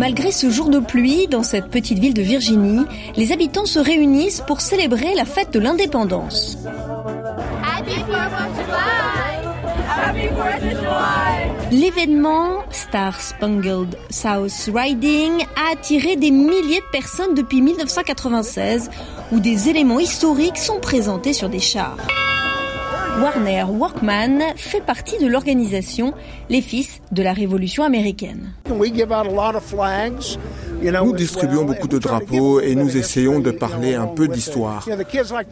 Malgré ce jour de pluie, dans cette petite ville de Virginie, les habitants se réunissent pour célébrer la fête de l'indépendance. L'événement Star Spangled South Riding a attiré des milliers de personnes depuis 1996, où des éléments historiques sont présentés sur des chars. Warner Workman fait partie de l'organisation Les Fils de la Révolution américaine. Nous distribuons beaucoup de drapeaux et nous essayons de parler un peu d'histoire.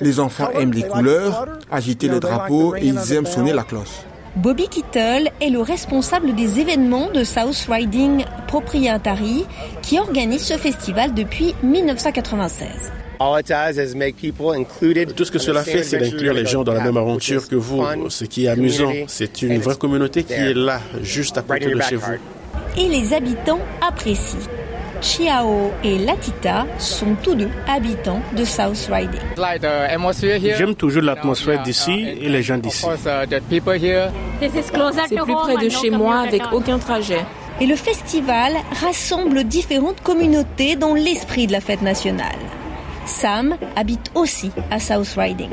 Les enfants aiment les couleurs, agiter les drapeaux et ils aiment sonner la cloche. Bobby Kittle est le responsable des événements de South Riding Proprietary qui organise ce festival depuis 1996. Tout ce que cela fait, c'est d'inclure les gens dans la même aventure que vous. Ce qui est amusant, c'est une vraie communauté qui est là, juste à côté de chez vous. Et les habitants apprécient. Chiao et Latita sont tous deux habitants de South Riding. J'aime toujours l'atmosphère d'ici et les gens d'ici. C'est plus près de chez moi avec aucun trajet. Et le festival rassemble différentes communautés dans l'esprit de la fête nationale. Sam habite aussi à South Riding.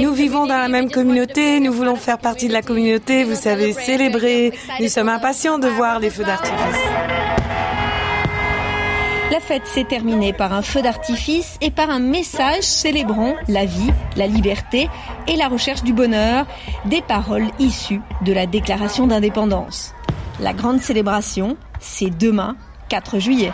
Nous vivons dans la même communauté, nous voulons faire partie de la communauté, vous savez, célébrer. Nous sommes impatients de voir les feux d'artifice. La fête s'est terminée par un feu d'artifice et par un message célébrant la vie, la liberté et la recherche du bonheur, des paroles issues de la déclaration d'indépendance. La grande célébration, c'est demain, 4 juillet.